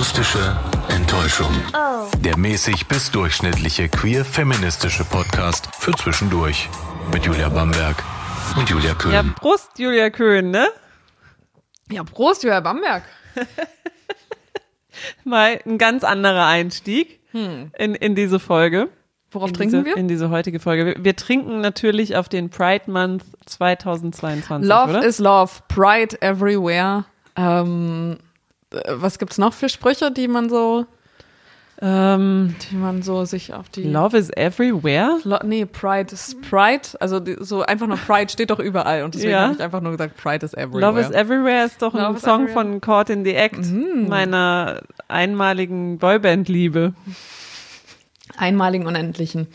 Akustische Enttäuschung. Der mäßig bis durchschnittliche queer-feministische Podcast für zwischendurch. Mit Julia Bamberg und Julia Köhn. Ja, Prost, Julia Köhn, ne? Ja, Prost, Julia Bamberg. Mal ein ganz anderer Einstieg in, in diese Folge. Worauf in trinken diese, wir? In diese heutige Folge. Wir, wir trinken natürlich auf den Pride Month 2022, Love oder? is love, Pride everywhere. Ähm, äh, was gibt's noch für Sprüche, die man so, ähm, die man so sich auf die Love is everywhere? Lo nee, Pride ist Pride, also die, so einfach nur Pride steht doch überall und deswegen Ja. habe ich einfach nur gesagt Pride is everywhere. Love is everywhere ist doch ein Love is Song everywhere. Mhm. von Caught in the Act, meiner einmaligen Boyband-Liebe. Einmaligen Unendlichen.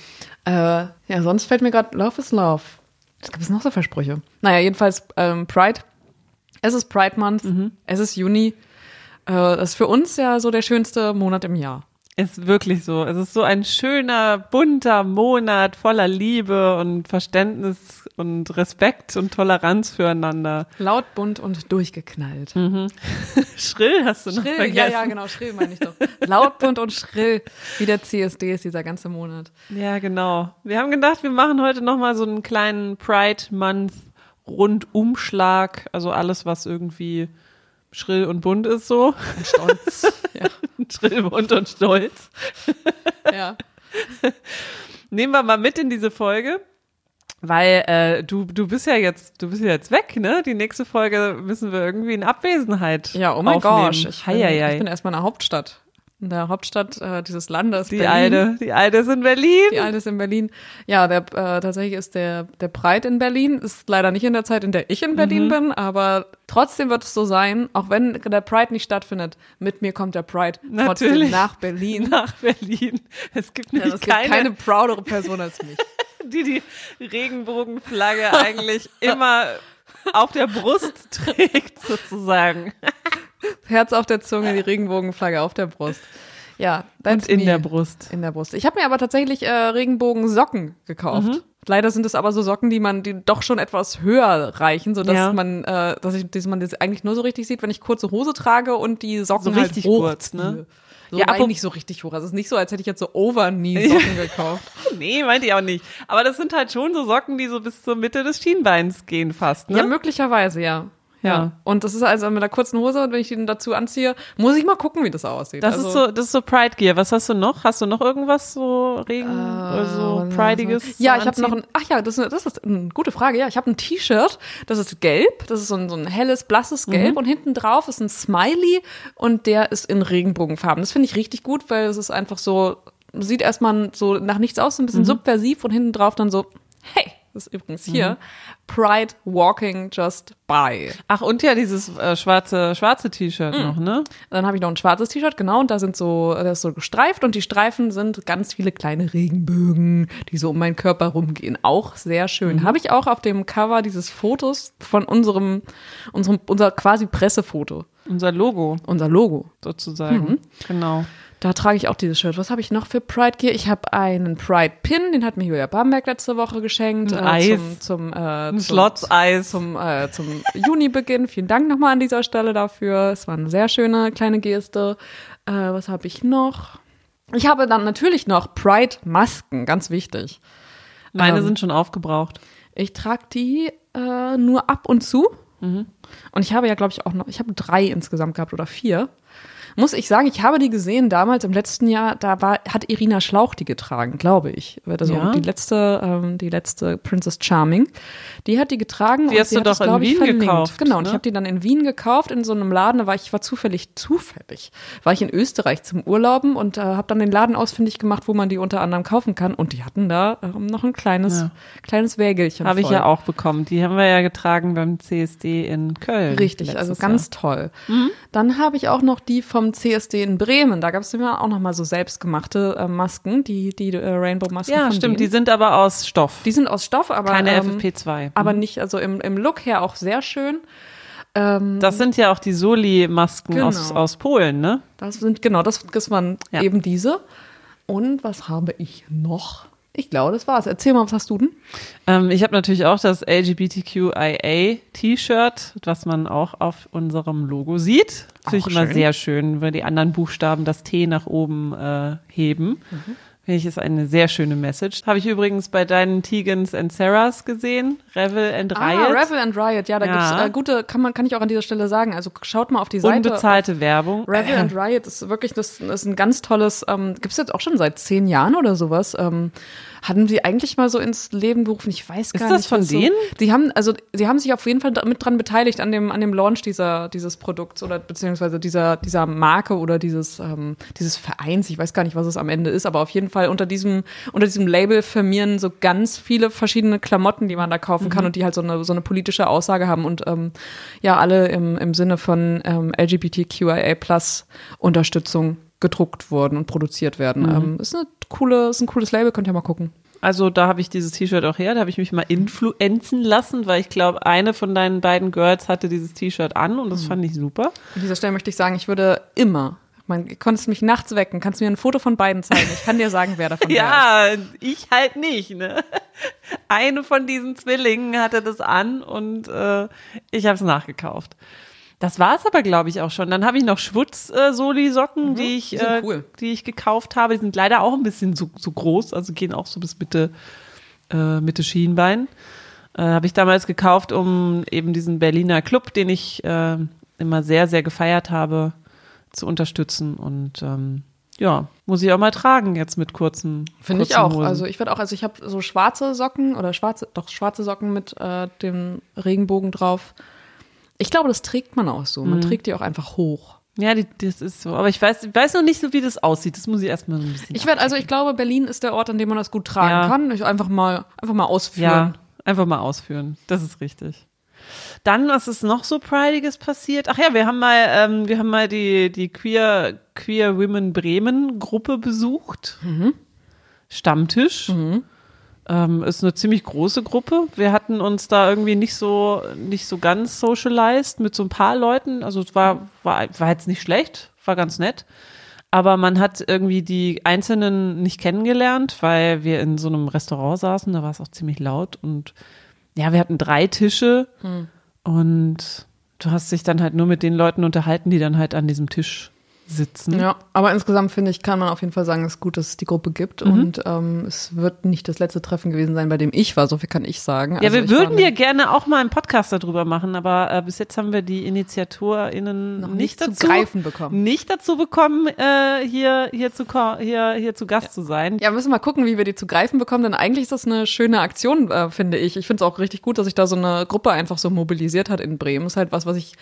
Äh, ja, sonst fällt mir gerade Love is Love. Was gibt es noch so für Sprüche? Naja, jedenfalls ähm, Pride. Es ist Pride Month. Mhm. Es ist Juni. Äh, das ist für uns ja so der schönste Monat im Jahr. Ist wirklich so. Es ist so ein schöner, bunter Monat voller Liebe und Verständnis und Respekt und Toleranz füreinander. Laut, bunt und durchgeknallt. Schrill hast du noch Schrill, Mhm. vergessen. ja, ja, genau, schrill meine ich doch. Laut, bunt und schrill, wie der CSD ist dieser ganze Monat. Ja, genau. Wir haben gedacht, wir machen heute nochmal so einen kleinen Pride Month Rundumschlag. Also alles, was irgendwie schrill und bunt ist so. Und stolz. ja, schrill, bunt und stolz. ja. Nehmen wir mal mit in diese Folge. Weil äh, du, du bist ja jetzt, du bist ja jetzt weg, ne? Die nächste Folge müssen wir irgendwie in Abwesenheit. Ja, oh mein. Gott. Ich bin, ich bin erstmal in der Hauptstadt. In der Hauptstadt äh, dieses Landes. Die Berlin. Alte, die Alte ist in Berlin. Die Alte ist in Berlin. Ja, der, äh, tatsächlich ist der, der Pride in Berlin. Ist leider nicht in der Zeit, in der ich in Mhm. Berlin bin, aber trotzdem wird es so sein, auch wenn der Pride nicht stattfindet, mit mir kommt der Pride Natürlich. trotzdem nach Berlin. nach Berlin. Es gibt Ja, es gibt keine, keine proudere Person als mich. die die Regenbogenflagge eigentlich immer auf der Brust trägt, sozusagen. Herz auf der Zunge, die Regenbogenflagge auf der Brust. Ja, Und in me. der Brust. In der Brust. Ich habe mir aber tatsächlich äh, Regenbogensocken gekauft. Mhm. Leider sind es aber so Socken, die man, die doch schon etwas höher reichen, sodass Ja. man, äh, dass ich, dass man das eigentlich nur so richtig sieht, wenn ich kurze Hose trage und die Socken So halt richtig hoch kurz, ne? So Ja, apropos- nicht so richtig hoch. Also es ist nicht so, als hätte ich jetzt so Over-Knee-Socken gekauft. Nee, meinte ich auch nicht. Aber das sind halt schon so Socken, die so bis zur Mitte des Schienbeins gehen fast, ne? Ja, möglicherweise, ja. Ja. Und das ist also mit einer kurzen Hose, und wenn ich die dann dazu anziehe, muss ich mal gucken, wie das aussieht. Das also, ist so, das ist so Pride Gear. Was hast du noch? Hast du noch irgendwas so Regen, oder so Prideiges? Äh, Ja, ich habe noch ein, ach ja, das, ist- das ist eine gute Frage. Ja, ich habe ein T-Shirt, das ist gelb, das ist so ein, so ein helles, blasses Gelb Mhm. und hinten drauf ist ein Smiley und der ist in Regenbogenfarben. Das finde ich richtig gut, weil es ist einfach so, sieht erstmal so nach nichts aus, so ein bisschen Mhm. subversiv und hinten drauf dann so, hey, ist übrigens hier, Mhm. Pride Walking Just By. Ach, und ja, dieses äh, schwarze, schwarze T-Shirt Mhm. noch, ne? Dann habe ich noch ein schwarzes T-Shirt, genau, und da sind so, das ist so gestreift und die Streifen sind ganz viele kleine Regenbögen, die so um meinen Körper rumgehen. Auch sehr schön. Habe ich auch auf dem Cover dieses Fotos von unserem, unserem, unser quasi Pressefoto, Unser Logo unser Logo. sozusagen. Mhm. Genau. Da trage ich auch dieses Shirt. Was habe ich noch für Pride Gear? Ich habe einen Pride Pin, den hat mir Julia Bamberg letzte Woche geschenkt. Ein äh, Eis. Zum, zum, äh, zum, Schlotzeis. zum, äh, zum Junibeginn. Vielen Dank nochmal an dieser Stelle dafür. Es war eine sehr schöne kleine Geste. Äh, was habe ich noch? Ich habe dann natürlich noch Pride-Masken, ganz wichtig. Meine ähm, sind schon aufgebraucht. Ich trage die äh, nur ab und zu. Und ich habe ja, glaube ich, auch noch, ich habe drei insgesamt gehabt oder vier. Muss ich sagen, ich habe die gesehen damals im letzten Jahr, da war, hat Irina Schlauch die getragen, glaube ich. Also Ja? die letzte, ähm, die letzte Princess Charming. Die hat die getragen. Die und hast sie du hat doch in ich, Wien verlinkt. gekauft, Genau, und ne? ich habe die dann in Wien gekauft, in so einem Laden, da war ich, war zufällig, zufällig, war ich in Österreich zum Urlauben und äh, habe dann den Laden ausfindig gemacht, wo man die unter anderem kaufen kann. Und die hatten da ähm, noch ein kleines, Ja. kleines Wägelchen. Habe ich ja auch bekommen. Die haben wir ja getragen beim CSD in Köln. Richtig, also ganz Jahr. toll. Dann habe ich auch noch die vom CSD in Bremen. Da gab es immer auch noch mal so selbstgemachte äh, Masken, die, die äh, Rainbow-Masken. Ja, stimmt. Die denen. sind aber aus Stoff. die sind aus Stoff, aber, Keine ähm, FFP2. aber nicht, also im, im Look her auch sehr schön. Ähm, Das sind ja auch die Soli-Masken Genau. aus, aus Polen, ne? das sind, genau, das, das waren Ja. eben diese. Und was habe ich noch? Ich glaube, das war's. Erzähl mal, was hast du denn? Ähm, ich habe natürlich auch das LGBTQIA-T-Shirt, was man auch auf unserem Logo sieht. Finde ich immer sehr schön, weil die anderen Buchstaben das T nach oben äh, heben. Mhm. Finde ich, ist eine sehr schöne Message. Habe ich übrigens bei deinen Tegans and Sarahs gesehen. Revel and ah, Riot. Ah, Revel and Riot, ja, da ja. gibt's äh, gute, kann man, kann ich auch an dieser Stelle sagen. Also schaut mal auf die Seite. Unbezahlte Werbung. Revel and Riot ist wirklich, das, das ist ein ganz tolles, ähm, gibt's jetzt auch schon seit zehn Jahren oder sowas. Ähm, hatten sie eigentlich mal so ins Leben berufen? Ich weiß gar nicht. Ist das von denen? So, die haben, also, sie haben sich auf jeden Fall mit dran beteiligt an dem, an dem Launch dieser, dieses Produkts oder beziehungsweise dieser, dieser Marke oder dieses, ähm, dieses Vereins. Ich weiß gar nicht, was es am Ende ist, aber auf jeden Fall unter diesem, unter diesem Label firmieren so ganz viele verschiedene Klamotten, die man da kaufen kann mhm. und die halt so eine, so eine politische Aussage haben und, ähm, ja, alle im, im Sinne von ähm, LGBTQIA Plus Unterstützung gedruckt wurden und produziert werden. Mhm. Ähm, ist, eine coole, ist ein cooles Label, könnt ihr mal gucken. Also da habe ich dieses T-Shirt auch her, da habe ich mich mal influenzen lassen, weil ich glaube, eine von deinen beiden Girls hatte dieses T-Shirt an und das mhm. fand ich super. An dieser Stelle möchte ich sagen, ich würde immer man konntest mich nachts wecken, kannst mir ein Foto von beiden zeigen. Ich kann dir sagen, wer davon Ja, ich halt nicht. Ne? Eine von diesen Zwillingen hatte das an und äh, ich habe es nachgekauft. Das war es aber, glaube ich, auch schon. Dann habe ich noch Schwutz-Soli-Socken, mhm, die ich, die, äh, cool. die ich gekauft habe. Die sind leider auch ein bisschen so, so groß, also gehen auch so bis Mitte, äh, Mitte Schienbein. Äh, habe ich damals gekauft, um eben diesen Berliner Club, den ich äh, immer sehr, sehr gefeiert habe, zu unterstützen. Und ähm, ja, muss ich auch mal tragen jetzt mit kurzen. Finde ich auch. Hosen. Also ich würde auch, also ich habe so schwarze Socken oder schwarze, doch schwarze Socken mit äh, dem Regenbogen drauf. Ich glaube, das trägt man auch so. Man mhm. trägt die auch einfach hoch. Ja, die, das ist so. Aber ich weiß, ich weiß noch nicht so, wie das aussieht. Das muss ich erstmal so ein bisschen. Ich werde, also ich glaube, Berlin ist der Ort, an dem man das gut tragen ja. kann. Ich einfach mal, einfach mal ausführen. Ja, einfach mal ausführen. Das ist richtig. Dann, was ist noch so Prideiges passiert? Ach ja, wir haben mal, ähm, wir haben mal die, die Queer, Queer Women Bremen Gruppe besucht. Mhm. Stammtisch. Ähm, ist eine ziemlich große Gruppe. Wir hatten uns da irgendwie nicht so, nicht so ganz socialized mit so ein paar Leuten. Also es war, war, war jetzt nicht schlecht, war ganz nett. Aber man hat irgendwie die Einzelnen nicht kennengelernt, weil wir in so einem Restaurant saßen, da war es auch ziemlich laut und ja, wir hatten drei Tische hm. und du hast dich dann halt nur mit den Leuten unterhalten, die dann halt an diesem Tisch sitzen. Ja, aber insgesamt finde ich, kann man auf jeden Fall sagen, es ist gut, dass es die Gruppe gibt mhm. und ähm, es wird nicht das letzte Treffen gewesen sein, bei dem ich war, so viel kann ich sagen. Ja, also wir würden dir gerne auch mal einen Podcast darüber machen, aber äh, bis jetzt haben wir die InitiatorInnen Noch nicht, nicht dazu zu greifen bekommen. Nicht dazu bekommen, äh, hier, hier, zu, hier, hier zu Gast ja. zu sein. Ja, müssen wir mal gucken, wie wir die zu greifen bekommen, denn eigentlich ist das eine schöne Aktion, äh, finde ich. Ich finde es auch richtig gut, dass sich da so eine Gruppe einfach so mobilisiert hat in Bremen. ist halt was, was ich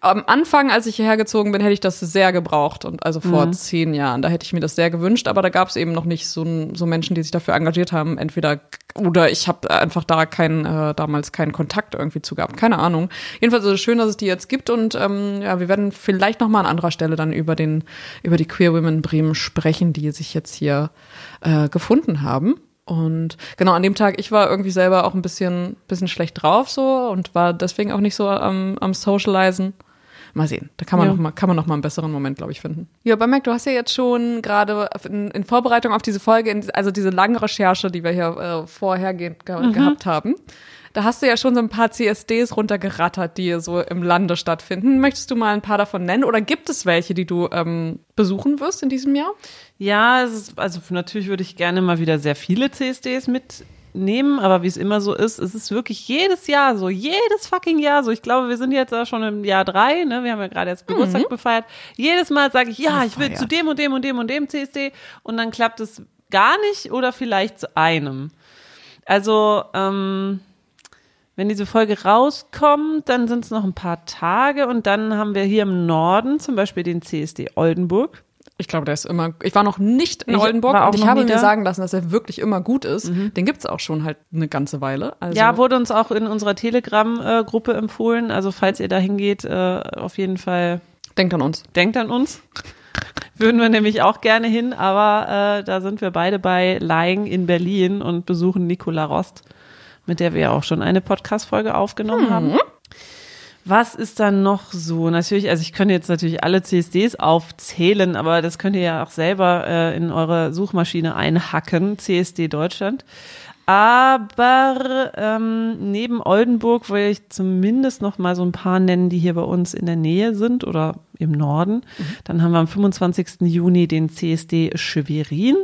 am Anfang, als ich hierher gezogen bin, hätte ich das sehr gebraucht und also vor mhm. zehn Jahren. Da hätte ich mir das sehr gewünscht, aber da gab es eben noch nicht so, so Menschen, die sich dafür engagiert haben. Entweder oder ich habe einfach da keinen äh, damals keinen Kontakt irgendwie zu gehabt. Keine Ahnung. Jedenfalls ist es schön, dass es die jetzt gibt und ähm, ja, wir werden vielleicht noch mal an anderer Stelle dann über den über die Queer Women Bremen sprechen, die sich jetzt hier äh, gefunden haben. Und genau an dem Tag, ich war irgendwie selber auch ein bisschen, bisschen schlecht drauf so und war deswegen auch nicht so am, am Socializen. Mal sehen. Da kann man, ja. noch, mal, kann man noch mal einen besseren Moment, glaube ich, finden. Ja, aber Mac, du hast ja jetzt schon gerade in, in, Vorbereitung auf diese Folge, in, also diese lange Recherche, die wir hier äh, vorhergehend ge mhm. gehabt haben, da hast du ja schon so ein paar CSDs runtergerattert, die so im Lande stattfinden. Möchtest du mal ein paar davon nennen oder gibt es welche, die du ähm, besuchen wirst in diesem Jahr? Ja, ist, also natürlich würde ich gerne mal wieder sehr viele CSDs mit nehmen, aber wie es immer so ist, es ist wirklich jedes Jahr so, jedes fucking Jahr so. Ich glaube, wir sind jetzt auch schon im Jahr drei, ne? Wir haben ja gerade jetzt Geburtstag mhm. befeiert. Jedes Mal sage ich, ja, ich will zu dem und dem und dem und dem CSD und dann klappt es gar nicht oder vielleicht zu einem. Also, ähm, wenn diese Folge rauskommt, dann sind es noch ein paar Tage und dann haben wir hier im Norden zum Beispiel den CSD Oldenburg. Ich glaube, der ist immer. Ich war noch nicht in ich Oldenburg und ich habe mir sagen lassen, dass er wirklich immer gut ist. Mhm. Den gibt's auch schon halt eine ganze Weile. Also ja, wurde uns auch in unserer Telegram-Gruppe empfohlen. Also falls ihr da hingeht, äh, auf jeden Fall. Denkt an uns. Denkt an uns. Würden wir nämlich auch gerne hin, aber äh, da sind wir beide bei Lying in Berlin und besuchen Nicola Rost, mit der wir auch schon eine Podcast-Folge aufgenommen mhm. haben. Was ist dann noch so? Natürlich, also ich könnte jetzt natürlich alle CSDs aufzählen, aber das könnt ihr ja auch selber äh, in eure Suchmaschine einhacken, CSD Deutschland. Aber ähm, neben Oldenburg will ich zumindest noch mal so ein paar nennen, die hier bei uns in der Nähe sind oder im Norden. Mhm. Dann haben wir am 25. Juni den CSD Schwerin.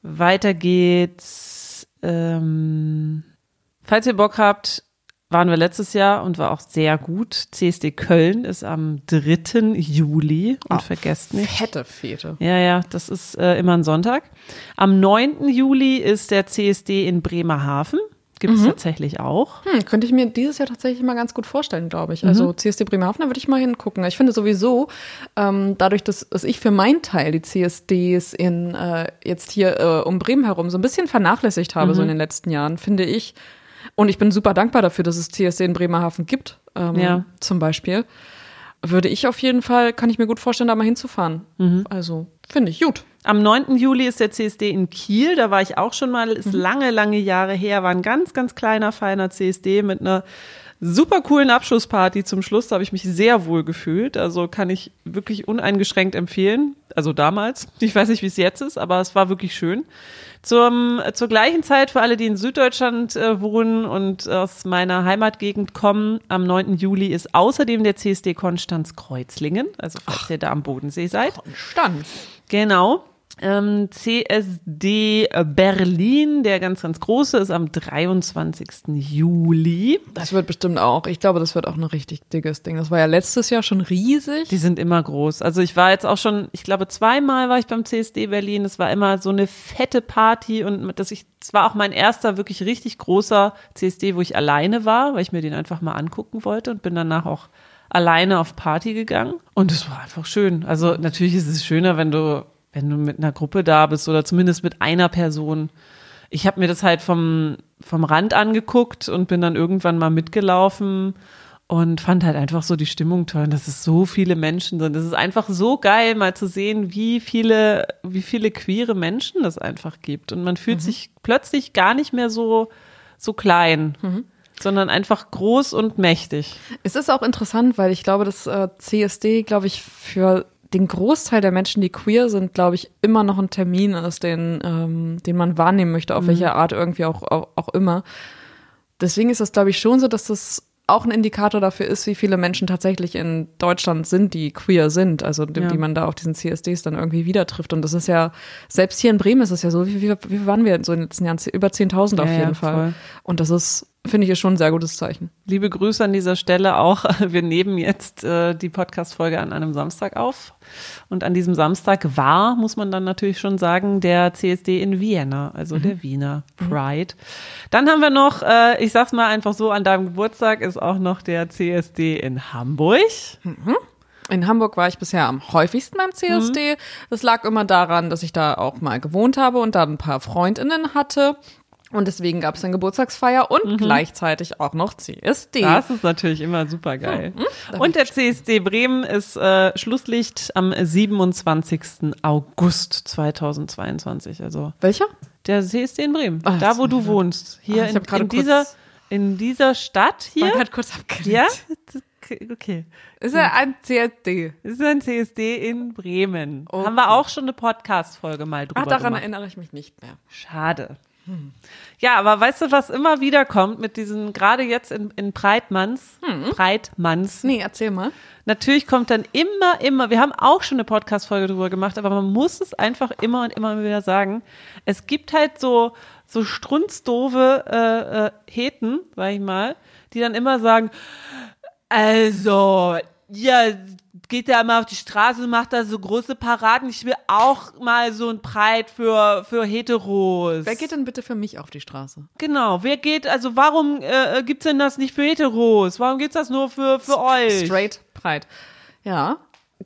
Weiter geht's. Ähm, falls ihr Bock habt, waren wir letztes Jahr und war auch sehr gut. CSD Köln ist am 3. Juli und oh, vergesst nicht. Fette Fete. Ja, ja, das ist äh, immer ein Sonntag. Am 9. Juli ist der CSD in Bremerhaven. Gibt es mhm. tatsächlich auch. Hm, könnte ich mir dieses Jahr tatsächlich mal ganz gut vorstellen, glaube ich. Also mhm. CSD Bremerhaven, da würde ich mal hingucken. Ich finde sowieso, ähm, dadurch, dass, dass ich für meinen Teil die CSDs in äh, jetzt hier äh, um Bremen herum so ein bisschen vernachlässigt habe, mhm. so in den letzten Jahren, finde ich, und ich bin super dankbar dafür, dass es CSD in Bremerhaven gibt, ähm, ja. zum Beispiel. Würde ich auf jeden Fall, kann ich mir gut vorstellen, da mal hinzufahren. Mhm. Also, finde ich gut. Am 9. Juli ist der CSD in Kiel, da war ich auch schon mal, ist mhm. lange, lange Jahre her, war ein ganz, ganz kleiner, feiner CSD mit einer super coolen Abschlussparty zum Schluss. Da habe ich mich sehr wohl gefühlt. Also kann ich wirklich uneingeschränkt empfehlen. Also damals. Ich weiß nicht, wie es jetzt ist, aber es war wirklich schön. Zum, zur gleichen Zeit für alle, die in Süddeutschland äh, wohnen und aus meiner Heimatgegend kommen, am 9. Juli ist außerdem der CSD Konstanz Kreuzlingen, also falls Ach, ihr da am Bodensee seid. Konstanz. Genau. Ähm, CSD Berlin, der ganz, ganz große, ist am 23. Juli. Das wird bestimmt auch. Ich glaube, das wird auch ein richtig dickes Ding. Das war ja letztes Jahr schon riesig. Die sind immer groß. Also ich war jetzt auch schon, ich glaube, zweimal war ich beim CSD Berlin. Es war immer so eine fette Party und das, ich, das war auch mein erster wirklich richtig großer CSD, wo ich alleine war, weil ich mir den einfach mal angucken wollte und bin danach auch alleine auf Party gegangen. Und es war einfach schön. Also natürlich ist es schöner, wenn du wenn du mit einer Gruppe da bist oder zumindest mit einer Person. Ich habe mir das halt vom, vom Rand angeguckt und bin dann irgendwann mal mitgelaufen und fand halt einfach so die Stimmung toll, dass es so viele Menschen sind. Es ist einfach so geil, mal zu sehen, wie viele, wie viele queere Menschen es einfach gibt. Und man fühlt mhm. sich plötzlich gar nicht mehr so, so klein. Mhm sondern einfach groß und mächtig. Es ist auch interessant, weil ich glaube, dass äh, CSD, glaube ich, für den Großteil der Menschen, die queer sind, glaube ich, immer noch ein Termin ist, den, ähm, den man wahrnehmen möchte, auf mhm. welche Art irgendwie auch, auch, auch immer. Deswegen ist es, glaube ich, schon so, dass das auch ein Indikator dafür ist, wie viele Menschen tatsächlich in Deutschland sind, die queer sind, also die, ja. die man da auf diesen CSDs dann irgendwie wieder trifft. Und das ist ja, selbst hier in Bremen ist es ja so, wie, wie, wie waren wir so in den letzten Jahren? Über 10.000 auf ja, jeden ja, Fall. Und das ist finde ich schon ein sehr gutes Zeichen. Liebe Grüße an dieser Stelle auch. Wir nehmen jetzt äh, die Podcast-Folge an einem Samstag auf. Und an diesem Samstag war, muss man dann natürlich schon sagen, der CSD in Vienna, also mhm. der Wiener mhm. Pride. Mhm. Dann haben wir noch, äh, ich sag's mal einfach so, an deinem Geburtstag ist auch noch der CSD in Hamburg. Mhm. In Hamburg war ich bisher am häufigsten beim CSD. Mhm. Das lag immer daran, dass ich da auch mal gewohnt habe und da ein paar Freundinnen hatte. Und deswegen gab es eine Geburtstagsfeier und mhm. gleichzeitig auch noch CSD. Das ist natürlich immer super geil. Mhm. Und der CSD Bremen ist äh, Schlusslicht am 27. August 2022. Also welcher? Der CSD in Bremen. Ach, da, wo du wohnst. Hier Ach, in, in dieser in dieser Stadt hier. Man hat kurz abgelenkt. Ja, okay. Ist ja ein CSD. Ist ein CSD in Bremen. Okay. Haben wir auch schon eine Podcast-Folge mal drüber Ach, daran gemacht. erinnere ich mich nicht mehr. Schade. Ja, aber weißt du, was immer wieder kommt mit diesen, gerade jetzt in, in Breitmanns, hm. Breitmanns. Nee, erzähl mal. Natürlich kommt dann immer, immer, wir haben auch schon eine Podcast-Folge drüber gemacht, aber man muss es einfach immer und immer wieder sagen. Es gibt halt so, so strunzdove äh, äh, Heten, sag ich mal, die dann immer sagen, also, ja, geht ja immer auf die Straße und macht da so große Paraden. Ich will auch mal so ein Breit für, für Heteros. Wer geht denn bitte für mich auf die Straße? Genau, wer geht, also warum äh, äh gibt's denn das nicht für Heteros? Warum gibt's das nur für, für euch? Straight Breit. Ja.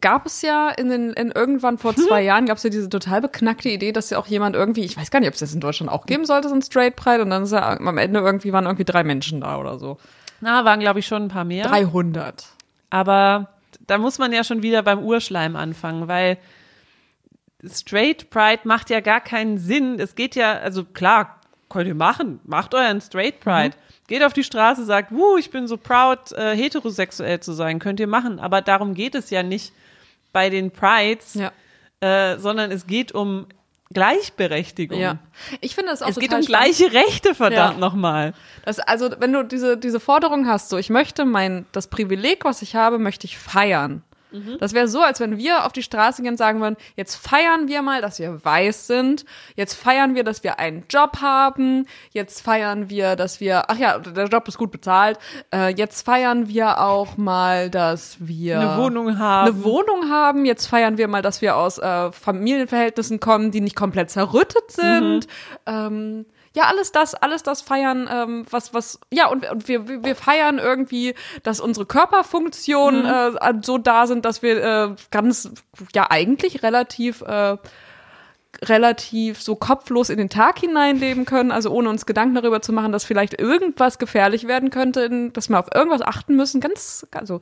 Gab es ja in den, in irgendwann vor zwei? Jahren gab es ja diese total beknackte Idee, dass ja auch jemand irgendwie, ich weiß gar nicht, ob es das in Deutschland auch geben sollte, so ein Straight Pride und dann ist ja am Ende irgendwie waren irgendwie drei Menschen da oder so. Na, waren glaube ich schon ein paar mehr. 300. Aber da muss man ja schon wieder beim Urschleim anfangen, weil Straight Pride macht ja gar keinen Sinn. Es geht ja, also klar, könnt ihr machen. Macht euren Straight Pride. Mhm. Geht auf die Straße, sagt, wuh, ich bin so proud, äh, heterosexuell zu sein. Könnt ihr machen. Aber darum geht es ja nicht bei den Prides, ja. äh, sondern es geht um Gleichberechtigung. Ja. Ich finde es auch Es geht um gleiche Rechte, verdammt ja. nochmal. Das, also, wenn du diese, diese Forderung hast, so, ich möchte mein, das Privileg, was ich habe, möchte ich feiern. Mhm. Das wäre so, als wenn wir auf die Straße gehen und sagen würden, jetzt feiern wir mal, dass wir weiß sind, jetzt feiern wir, dass wir einen Job haben, jetzt feiern wir, dass wir, ach ja, der Job ist gut bezahlt, äh, jetzt feiern wir auch mal, dass wir eine Wohnung haben. Eine Wohnung haben, jetzt feiern wir mal, dass wir aus äh, Familienverhältnissen kommen, die nicht komplett zerrüttet sind. Mhm. Ähm, ja, alles das, alles das feiern, ähm, was, was, ja, und, und wir, wir feiern irgendwie, dass unsere Körperfunktionen mhm. äh, so da sind, dass wir äh, ganz, ja, eigentlich relativ, äh, relativ so kopflos in den Tag hineinleben können, also ohne uns Gedanken darüber zu machen, dass vielleicht irgendwas gefährlich werden könnte, dass wir auf irgendwas achten müssen. Ganz, also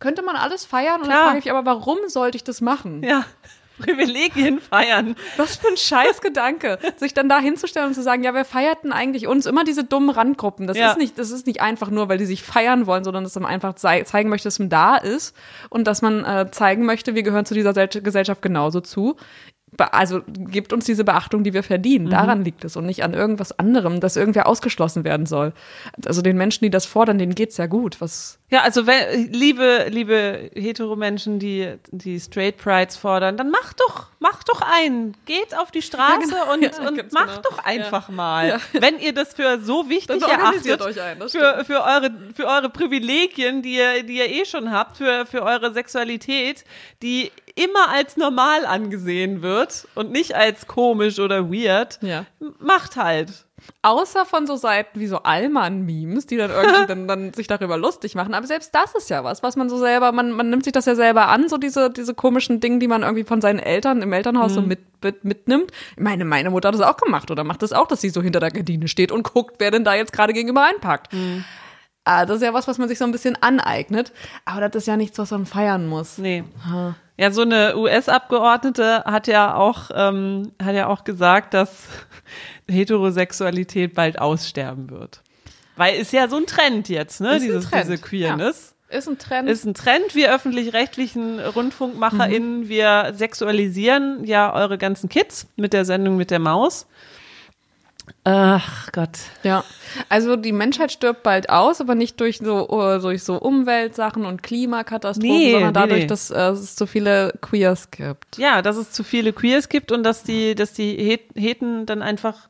könnte man alles feiern. Klar. Und dann frage ich aber, warum sollte ich das machen? Ja. Privilegien feiern. Was für ein Scheißgedanke, sich dann da hinzustellen und zu sagen, ja, wer feiert denn eigentlich uns? Immer diese dummen Randgruppen. Das ja. ist nicht, das ist nicht einfach nur, weil die sich feiern wollen, sondern dass man einfach zeigen möchte, dass man da ist und dass man äh, zeigen möchte, wir gehören zu dieser Gesellschaft genauso zu also gibt uns diese Beachtung, die wir verdienen. Mhm. Daran liegt es und nicht an irgendwas anderem, dass irgendwer ausgeschlossen werden soll. Also den Menschen, die das fordern, denen geht's ja gut. Was ja, also wenn, liebe, liebe Hetero-Menschen, die die Straight Prides fordern, dann macht doch, macht doch einen. Geht auf die Straße ja, genau. und, ja, und macht genau. doch einfach ja. mal. Wenn ihr das für so wichtig erachtet, ein, für, für, eure, für eure Privilegien, die ihr, die ihr eh schon habt, für, für eure Sexualität, die immer als normal angesehen wird und nicht als komisch oder weird, macht halt. Außer von so Seiten wie so Allmann-Memes, die dann irgendwie dann, dann sich darüber lustig machen. Aber selbst das ist ja was, was man so selber, man, man nimmt sich das ja selber an, so diese, diese komischen Dinge, die man irgendwie von seinen Eltern im Elternhaus mhm. so mit, mit, mitnimmt. Ich meine, meine Mutter hat das auch gemacht oder macht das auch, dass sie so hinter der Gardine steht und guckt, wer denn da jetzt gerade gegenüber einpackt. Mhm. Ah, das ist ja was, was man sich so ein bisschen aneignet. Aber das ist ja nichts, was man feiern muss. Nee. Ha. Ja, so eine US-Abgeordnete hat ja auch, ähm, hat ja auch gesagt, dass Heterosexualität bald aussterben wird. Weil ist ja so ein Trend jetzt, ne? Ist Dieses, Trend. Diese Queerness. Ja. Ist ein Trend. Ist ein Trend. Wir öffentlich-rechtlichen RundfunkmacherInnen, mhm. wir sexualisieren ja eure ganzen Kids mit der Sendung mit der Maus. Ach Gott. Ja. Also die Menschheit stirbt bald aus, aber nicht durch so, uh, durch so Umweltsachen und Klimakatastrophen, nee, sondern dadurch, nee. dass äh, es zu viele Queers gibt. Ja, dass es zu viele Queers gibt und dass die, dass die Heten dann einfach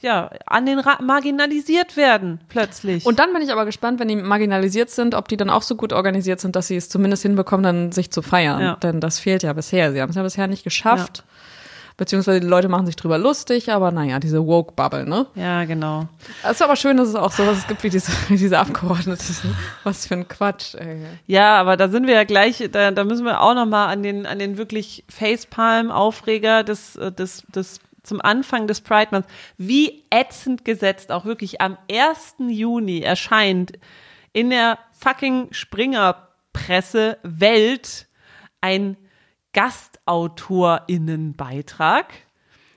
ja, an den Ra marginalisiert werden plötzlich. Und dann bin ich aber gespannt, wenn die marginalisiert sind, ob die dann auch so gut organisiert sind, dass sie es zumindest hinbekommen, dann sich zu feiern. Ja. Denn das fehlt ja bisher. Sie haben es ja bisher nicht geschafft. Ja beziehungsweise die Leute machen sich drüber lustig, aber naja, diese Woke-Bubble, ne? Ja, genau. Es ist aber schön, dass es auch sowas gibt wie diese, wie diese Abgeordneten. Was für ein Quatsch, ey. Ja, aber da sind wir ja gleich, da, da müssen wir auch nochmal an den, an den wirklich Facepalm-Aufreger des, äh, des, des zum Anfang des Pride Months, wie ätzend gesetzt auch wirklich am 1. Juni erscheint in der fucking Springer-Presse Welt ein GastautorInnenbeitrag,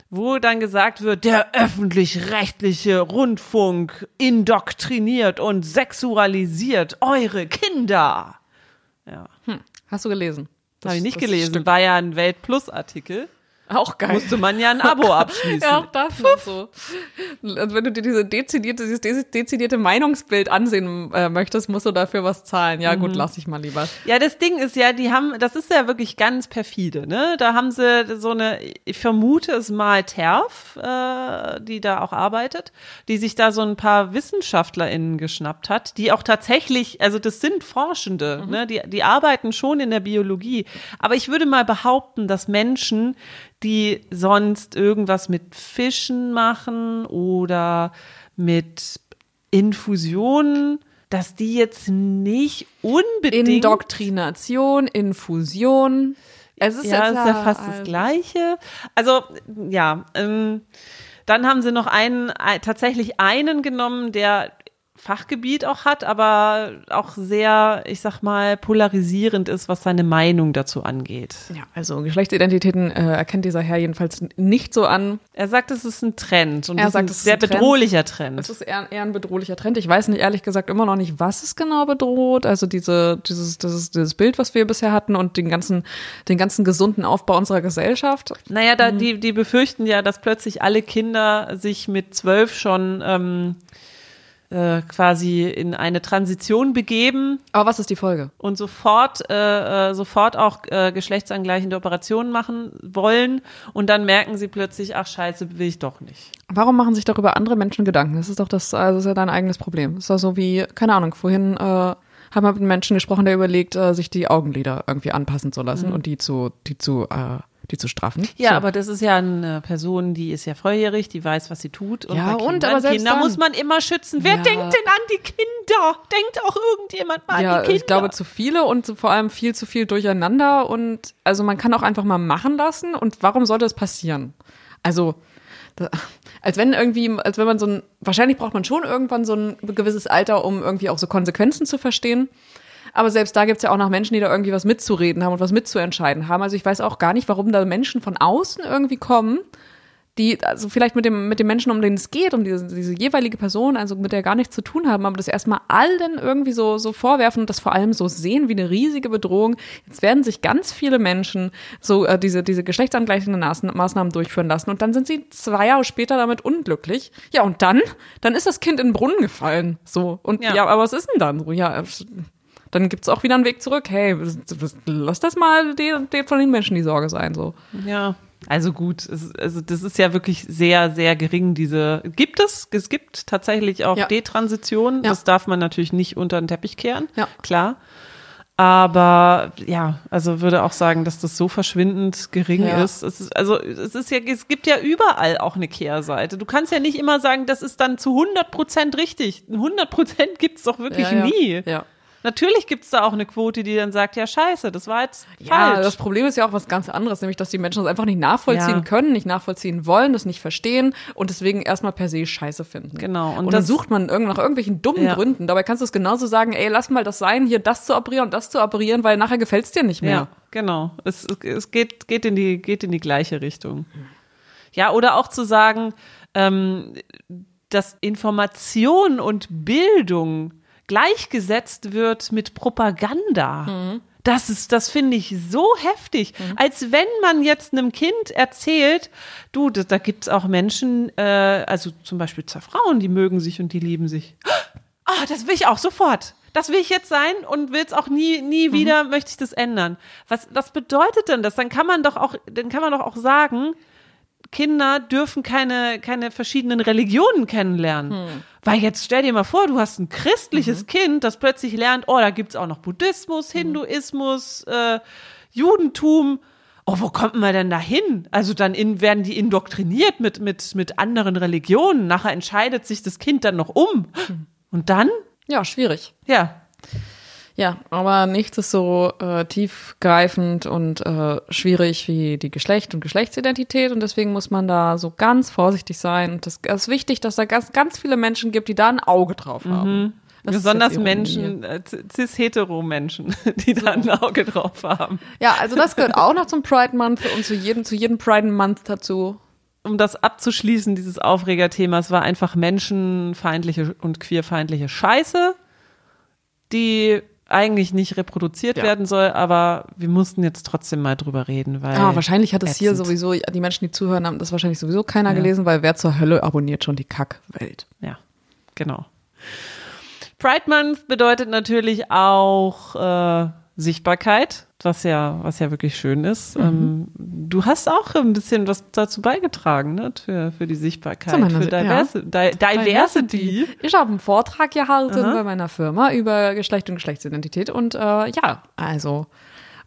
wo dann gesagt wird, der öffentlich-rechtliche Rundfunk indoktriniert und sexualisiert eure Kinder. Ja. Hm. Hast du gelesen? Habe ich nicht gelesen. War ja ein Welt Plus Artikel. Auch geil. Musste man ja ein Abo abschließen. ja, auch das noch so. Und wenn du dir diese dezidierte, dieses dezidierte Meinungsbild ansehen äh, möchtest, musst du dafür was zahlen. Ja, mhm. gut, lass ich mal lieber. Ja, das Ding ist ja, die haben, das ist ja wirklich ganz perfide, ne? Da haben sie so eine, ich vermute es mal Terf, äh, die da auch arbeitet, die sich da so ein paar WissenschaftlerInnen geschnappt hat, die auch tatsächlich, also das sind Forschende, mhm. ne? Die, die arbeiten schon in der Biologie. Aber ich würde mal behaupten, dass Menschen, die sonst irgendwas mit Fischen machen oder mit Infusionen, dass die jetzt nicht unbedingt. Indoktrination, Infusion. Es ist ja, ist ja fast das Gleiche. Also, ja, ähm, dann haben sie noch einen, tatsächlich einen genommen, der Fachgebiet auch hat, aber auch sehr, ich sag mal, polarisierend ist, was seine Meinung dazu angeht. Ja, also Geschlechtsidentitäten äh, erkennt dieser Herr jedenfalls nicht so an. Er sagt, es ist ein Trend und Er sagt, ist es ein ist sehr ein Trend. bedrohlicher Trend. Es ist eher, eher ein bedrohlicher Trend. Ich weiß nicht, ehrlich gesagt, immer noch nicht, was es genau bedroht. Also diese, dieses, dieses, dieses Bild, was wir bisher hatten und den ganzen, den ganzen gesunden Aufbau unserer Gesellschaft. Naja, da, die, die befürchten ja, dass plötzlich alle Kinder sich mit zwölf schon ähm, äh, quasi in eine Transition begeben Aber was ist die Folge? und sofort, äh, äh, sofort auch äh, geschlechtsangleichende Operationen machen wollen und dann merken sie plötzlich, ach scheiße, will ich doch nicht. Warum machen sich darüber andere Menschen Gedanken? Das ist doch das, also das ist ja dein eigenes Problem. Das ist doch so wie, keine Ahnung, vorhin äh, haben wir mit einem Menschen gesprochen, der überlegt, äh, sich die Augenlider irgendwie anpassen zu lassen und die zu, die zu, äh, die zu straffen. Ja, so. aber das ist ja eine Person, die ist ja volljährig, die weiß, was sie tut. Und Ja, und, aber selbst Kinder dann- muss man immer schützen. Wer Ja. denkt denn an die Kinder? Denkt auch irgendjemand mal ja, an die Kinder? ich glaube zu viele und zu- vor allem viel zu viel durcheinander und also man kann auch einfach mal machen lassen und warum sollte es passieren? Also als wenn irgendwie, als wenn man so ein, wahrscheinlich braucht man schon irgendwann so ein gewisses Alter, um irgendwie auch so Konsequenzen zu verstehen. Aber selbst da gibt's ja auch noch Menschen, die da irgendwie was mitzureden haben und was mitzuentscheiden haben. Also ich weiß auch gar nicht, warum da Menschen von außen irgendwie kommen, die, also vielleicht mit dem, mit dem Menschen, um den es geht, um diese, diese jeweilige Person, also mit der gar nichts zu tun haben, aber das erstmal allen irgendwie so, so vorwerfen und das vor allem so sehen wie eine riesige Bedrohung. Jetzt werden sich ganz viele Menschen so äh, diese, diese geschlechtsangleichenden Maß- Maßnahmen durchführen lassen und dann sind sie zwei Jahre später damit unglücklich. Ja, und dann, dann ist das Kind in den Brunnen gefallen. So. Und ja, Ja. aber was ist denn dann? So, ja, es- dann gibt's auch wieder einen Weg zurück. Hey, lass das mal den, den von den Menschen die Sorge sein. So. Ja, also gut, es, also das ist ja wirklich sehr, sehr gering, diese, gibt es, es gibt tatsächlich auch Ja. Detransition, Ja. das darf man natürlich nicht unter den Teppich kehren, Ja. klar. Aber ja, also würde auch sagen, dass das so verschwindend gering Ja. ist. Es ist. Also es ist ja, es gibt ja überall auch eine Kehrseite. Du kannst ja nicht immer sagen, das ist dann zu 100 Prozent richtig. 100 Prozent gibt's doch wirklich ja, ja. nie. Ja. Natürlich gibt's da auch eine Quote, die dann sagt, ja scheiße, das war jetzt Ja, falsch. das Problem ist ja auch was ganz anderes, nämlich dass die Menschen das einfach nicht nachvollziehen Ja. können, nicht nachvollziehen wollen, das nicht verstehen und deswegen erstmal per se scheiße finden. Genau, und Und, dann sucht man irgend nach irgendwelchen dummen Ja. Gründen. Dabei kannst du es genauso sagen, ey, lass mal das sein, hier das zu operieren und das zu operieren, weil nachher gefällt's dir nicht mehr. Ja, genau. Es, es geht, geht, in die, geht in die gleiche Richtung. Ja, oder auch zu sagen, ähm, dass Information und Bildung gleichgesetzt wird mit Propaganda. Das ist, das finde ich so heftig. Als wenn man jetzt einem Kind erzählt, du, da, da gibt's auch Menschen, äh, also zum Beispiel zwei Frauen, die mögen sich und die lieben sich. Ah, das will ich auch sofort. Das will ich jetzt sein und will es auch nie, nie wieder, möchte ich das ändern. Was, was bedeutet denn das? Dann kann man doch auch, dann kann man doch auch sagen, Kinder dürfen keine, keine verschiedenen Religionen kennenlernen. Weil jetzt stell dir mal vor, du hast ein christliches Kind, das plötzlich lernt, oh, da gibt's auch noch Buddhismus, Hinduismus, äh, Judentum. Oh, wo kommt man denn da hin? Also dann in, werden die indoktriniert mit, mit, mit anderen Religionen. Nachher entscheidet sich das Kind dann noch um. Und dann? Ja, schwierig. Ja, Ja, aber nichts ist so äh, tiefgreifend und äh, schwierig wie die Geschlecht und Geschlechtsidentität und deswegen muss man da so ganz vorsichtig sein. Und das es ist wichtig, dass da ganz, ganz viele Menschen gibt, die da ein Auge drauf haben. Das ist Besonders. Menschen, äh, cis-hetero-Menschen, die da ein Auge drauf haben. Ja, also das gehört auch noch zum Pride Month und zu jedem, zu jedem Pride Month dazu. Um das abzuschließen, dieses Aufregerthema, es war einfach menschenfeindliche und queerfeindliche Scheiße, die eigentlich nicht reproduziert Ja. werden soll, aber wir mussten jetzt trotzdem mal drüber reden, weil. Ah, wahrscheinlich hat es hier sowieso, die Menschen, die zuhören, haben das wahrscheinlich sowieso keiner gelesen, weil wer zur Hölle abonniert schon die Kackwelt. Ja, genau. Pride Month bedeutet natürlich auch äh, Sichtbarkeit, was ja, was ja wirklich schön ist. Mhm. Ähm, du hast auch ein bisschen was dazu beigetragen, ne, für, für die Sichtbarkeit, Zu meiner für Si- Diversi Di Diversity. Ich habe einen Vortrag gehalten Aha. bei meiner Firma über Geschlecht und Geschlechtsidentität und äh, ja, also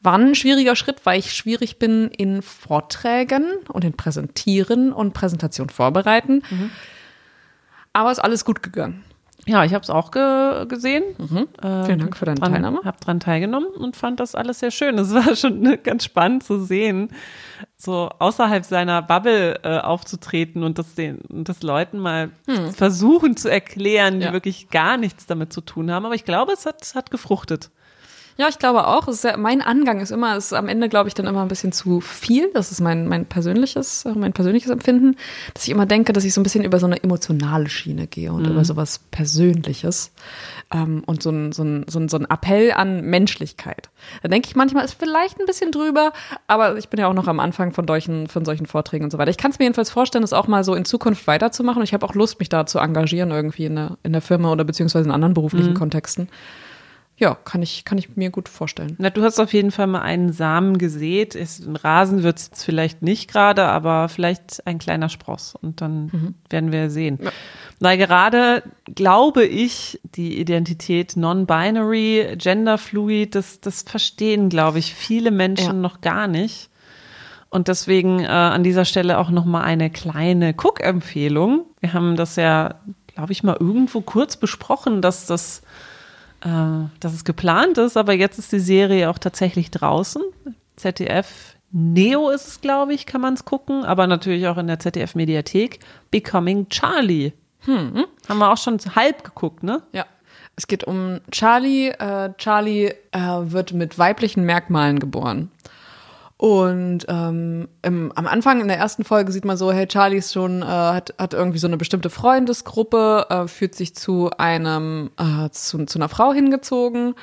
war ein schwieriger Schritt, weil ich schwierig bin in Vorträgen und in Präsentieren und Präsentation vorbereiten. Mhm. Aber ist alles gut gegangen. Ja, ich habe es auch ge gesehen. Äh, Vielen Dank für deine dran, Teilnahme. Hab dran teilgenommen und fand das alles sehr schön. Es war schon ne, ganz spannend zu sehen, so außerhalb seiner Bubble äh, aufzutreten und das den und das Leuten mal hm. versuchen zu erklären, die ja. wirklich gar nichts damit zu tun haben. Aber ich glaube, es hat, hat gefruchtet. Ja, ich glaube auch. Ja, mein Angang ist immer, ist am Ende, glaube ich, dann immer ein bisschen zu viel. Das ist mein, mein persönliches, mein persönliches Empfinden, dass ich immer denke, dass ich so ein bisschen über so eine emotionale Schiene gehe und mhm. über sowas Persönliches. Ähm, und so ein, so, ein, so, ein, so ein Appell an Menschlichkeit. Da denke ich manchmal, ist vielleicht ein bisschen drüber, aber ich bin ja auch noch am Anfang von solchen, von solchen Vorträgen und so weiter. Ich kann es mir jedenfalls vorstellen, das auch mal so in Zukunft weiterzumachen. Und ich habe auch Lust, mich da zu engagieren, irgendwie in der, in der Firma oder beziehungsweise in anderen beruflichen mhm. Kontexten ja, kann ich, kann ich mir gut vorstellen. Na, du hast auf jeden Fall mal einen Samen gesät. Ein Rasen wird es jetzt vielleicht nicht gerade, aber vielleicht ein kleiner Spross. Und dann mhm. werden wir sehen. Ja. Weil gerade glaube ich, die Identität non-binary, genderfluid, das, das verstehen, glaube ich, viele Menschen ja. noch gar nicht. Und deswegen äh, an dieser Stelle auch nochmal eine kleine Cook-Empfehlung. Wir haben das ja, glaube ich, mal irgendwo kurz besprochen, dass das äh, dass es geplant ist, aber jetzt ist die Serie auch tatsächlich draußen. ZDF Neo ist es, glaube ich, kann man es gucken, aber natürlich auch in der ZDF-Mediathek. Becoming Charlie. Hm. Haben wir auch schon halb geguckt, ne? Ja. Es geht um Charlie. Äh, Charlie äh, wird mit weiblichen Merkmalen geboren. Und ähm, im, am Anfang in der ersten Folge sieht man so, hey, Charlie ist schon, äh, hat, hat irgendwie so eine bestimmte Freundesgruppe, äh, fühlt sich zu einem, äh, zu, zu einer Frau hingezogen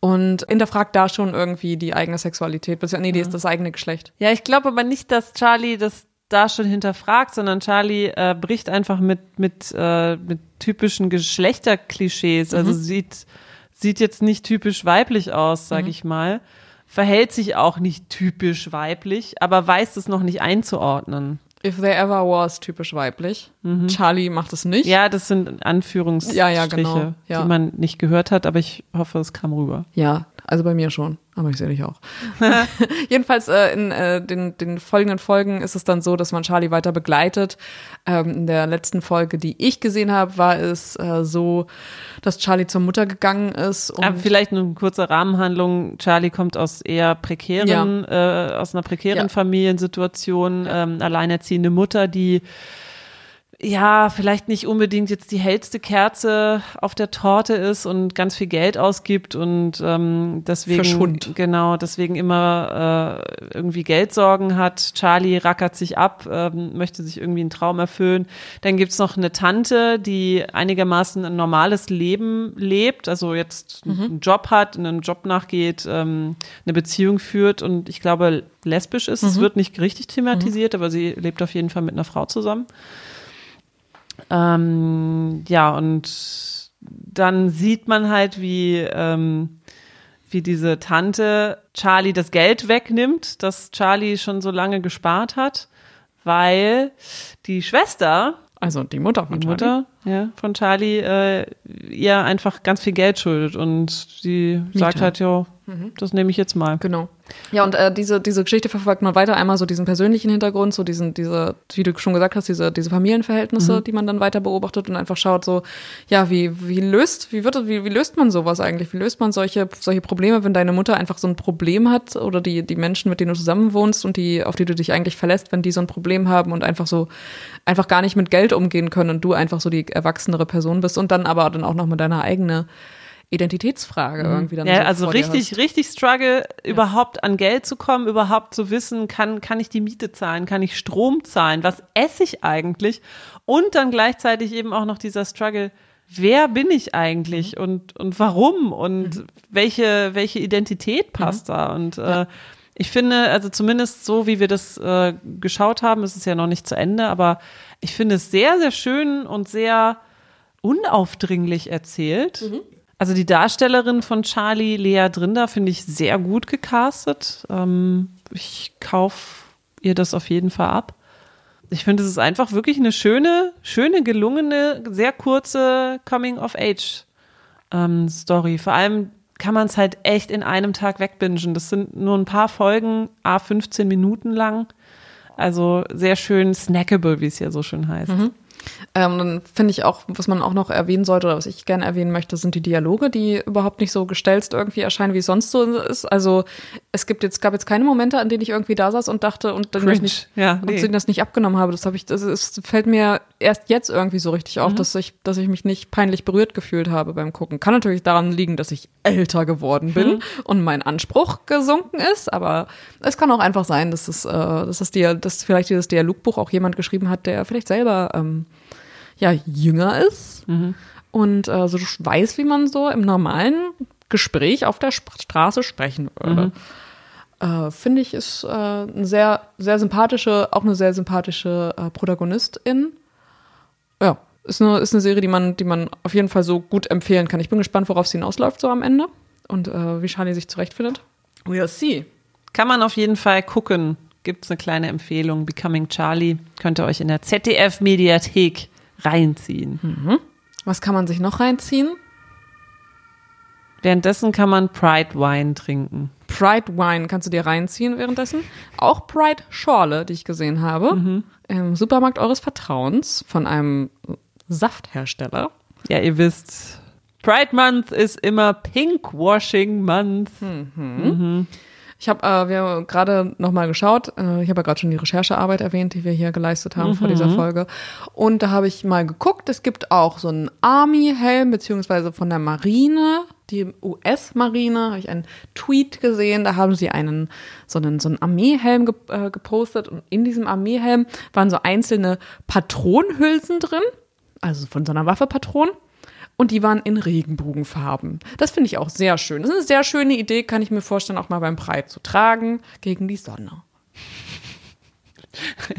und hinterfragt da schon irgendwie die eigene Sexualität. Nee, die ist das eigene Geschlecht. Ja, ich glaube aber nicht, dass Charlie das da schon hinterfragt, sondern Charlie äh, bricht einfach mit, mit, äh, mit typischen Geschlechterklischees. Also mhm. sieht, sieht jetzt nicht typisch weiblich aus, sag mhm. ich mal verhält sich auch nicht typisch weiblich, aber weiß es noch nicht einzuordnen. If there ever was typisch weiblich. Mhm. Charlie macht es nicht. Ja, das sind Anführungsstriche, ja, ja, genau. ja. die man nicht gehört hat, aber ich hoffe, es kam rüber. Ja, also bei mir schon, aber ich sehe dich auch. Jedenfalls äh, in äh, den, den folgenden Folgen ist es dann so, dass man Charlie weiter begleitet. Ähm, in der letzten Folge, die ich gesehen habe, war es äh, so, dass Charlie zur Mutter gegangen ist. Aber vielleicht eine kurze Rahmenhandlung. Charlie kommt aus eher prekären, ja. äh, aus einer prekären ja. Familiensituation, ähm, alleinerziehende Mutter, die ja, vielleicht nicht unbedingt jetzt die hellste Kerze auf der Torte ist und ganz viel Geld ausgibt und ähm, deswegen Verschwund. genau deswegen immer äh, irgendwie Geldsorgen hat. Charlie rackert sich ab, äh, möchte sich irgendwie einen Traum erfüllen. Dann gibt's noch eine Tante, die einigermaßen ein normales Leben lebt, also jetzt mhm. einen Job hat, einem Job nachgeht, ähm, eine Beziehung führt und ich glaube lesbisch ist. Mhm. Es wird nicht richtig thematisiert, mhm. aber sie lebt auf jeden Fall mit einer Frau zusammen. Ähm, ja, und dann sieht man halt, wie, ähm, wie diese Tante Charlie das Geld wegnimmt, das Charlie schon so lange gespart hat, weil die Schwester also die Mutter von die Charlie. Mutter ja, von Charlie äh, ihr einfach ganz viel Geld schuldet und sie Miete. sagt halt, ja, mhm. das nehme ich jetzt mal. Genau. Ja, und äh, diese, diese Geschichte verfolgt man weiter. Einmal so diesen persönlichen Hintergrund, so diesen, diese, wie du schon gesagt hast, diese, diese Familienverhältnisse, mhm. die man dann weiter beobachtet und einfach schaut so, ja, wie, wie löst, wie wird, wie, wie löst man sowas eigentlich? Wie löst man solche, solche Probleme, wenn deine Mutter einfach so ein Problem hat oder die, die Menschen, mit denen du zusammen wohnst und die, auf die du dich eigentlich verlässt, wenn die so ein Problem haben und einfach so, einfach gar nicht mit Geld umgehen können und du einfach so die erwachsenere Person bist und dann aber dann auch noch mit deiner eigenen Identitätsfrage mhm. irgendwie dann. Ja, so also richtig, richtig Struggle, ja. überhaupt an Geld zu kommen, überhaupt zu wissen, kann, kann ich die Miete zahlen, kann ich Strom zahlen, was esse ich eigentlich? Und dann gleichzeitig eben auch noch dieser Struggle, wer bin ich eigentlich mhm. und, und warum und mhm. welche, welche Identität passt mhm. da? Und äh, ich finde, also zumindest so, wie wir das äh, geschaut haben, ist es ja noch nicht zu Ende, aber ich finde es sehr, sehr schön und sehr unaufdringlich erzählt. Mhm. Also die Darstellerin von Charlie, Lea Drinder, finde ich sehr gut gecastet. Ähm, ich kaufe ihr das auf jeden Fall ab. Ich finde, es ist einfach wirklich eine schöne, schöne, gelungene, sehr kurze Coming-of-Age-Story. Ähm, Vor allem kann man es halt echt in einem Tag wegbingen. Das sind nur ein paar Folgen, a 15 Minuten lang. Also sehr schön snackable, wie es ja so schön heißt. Mhm. Ähm, dann finde ich auch, was man auch noch erwähnen sollte oder was ich gerne erwähnen möchte, sind die Dialoge, die überhaupt nicht so gestelzt irgendwie erscheinen, wie es sonst so ist. Also es gibt jetzt, gab jetzt keine Momente, an denen ich irgendwie da saß und dachte und dann Cringe. nicht, Ja, nee. und sie das nicht abgenommen habe. Das habe ich, das ist, fällt mir erst jetzt irgendwie so richtig Mhm. auf, dass ich, dass ich mich nicht peinlich berührt gefühlt habe beim Gucken. Kann natürlich daran liegen, dass ich älter geworden bin Mhm. und mein Anspruch gesunken ist, aber es kann auch einfach sein, dass es, äh, dass es dir, dass vielleicht dieses Dialogbuch auch jemand geschrieben hat, der vielleicht selber ähm, ja jünger ist und äh, so weiß, wie man so im normalen Gespräch auf der Sp Straße sprechen würde. Äh, Finde ich, ist äh, eine sehr, sehr sympathische, auch eine sehr sympathische äh, Protagonistin. Ja, ist eine, ist eine Serie, die man, die man auf jeden Fall so gut empfehlen kann. Ich bin gespannt, worauf sie hinausläuft so am Ende und äh, wie Charlie sich zurechtfindet. We'll see. Kann man auf jeden Fall gucken. Gibt es eine kleine Empfehlung. Becoming Charlie könnt ihr euch in der ZDF-Mediathek reinziehen. Was kann man sich noch reinziehen? Währenddessen kann man Pride Wine trinken. Pride Wine kannst du dir reinziehen währenddessen. Auch Pride Schorle, die ich gesehen habe. Im Supermarkt eures Vertrauens von einem Safthersteller. Ja, ihr wisst, Pride Month ist immer Pinkwashing Month. Ich habe, äh, wir haben gerade noch mal geschaut. Äh, ich habe ja gerade schon die Recherchearbeit erwähnt, die wir hier geleistet haben vor dieser Folge. Und da habe ich mal geguckt. Es gibt auch so einen Army-Helm beziehungsweise von der Marine, die US-Marine. Habe ich einen Tweet gesehen. Da haben sie einen so einen so einen Armeehelm ge äh, gepostet und in diesem Armeehelm waren so einzelne Patronenhülsen drin, also von so einer Waffepatronen. Und die waren in Regenbogenfarben. Das finde ich auch sehr schön. Das ist eine sehr schöne Idee, kann ich mir vorstellen, auch mal beim Pride zu tragen gegen die Sonne.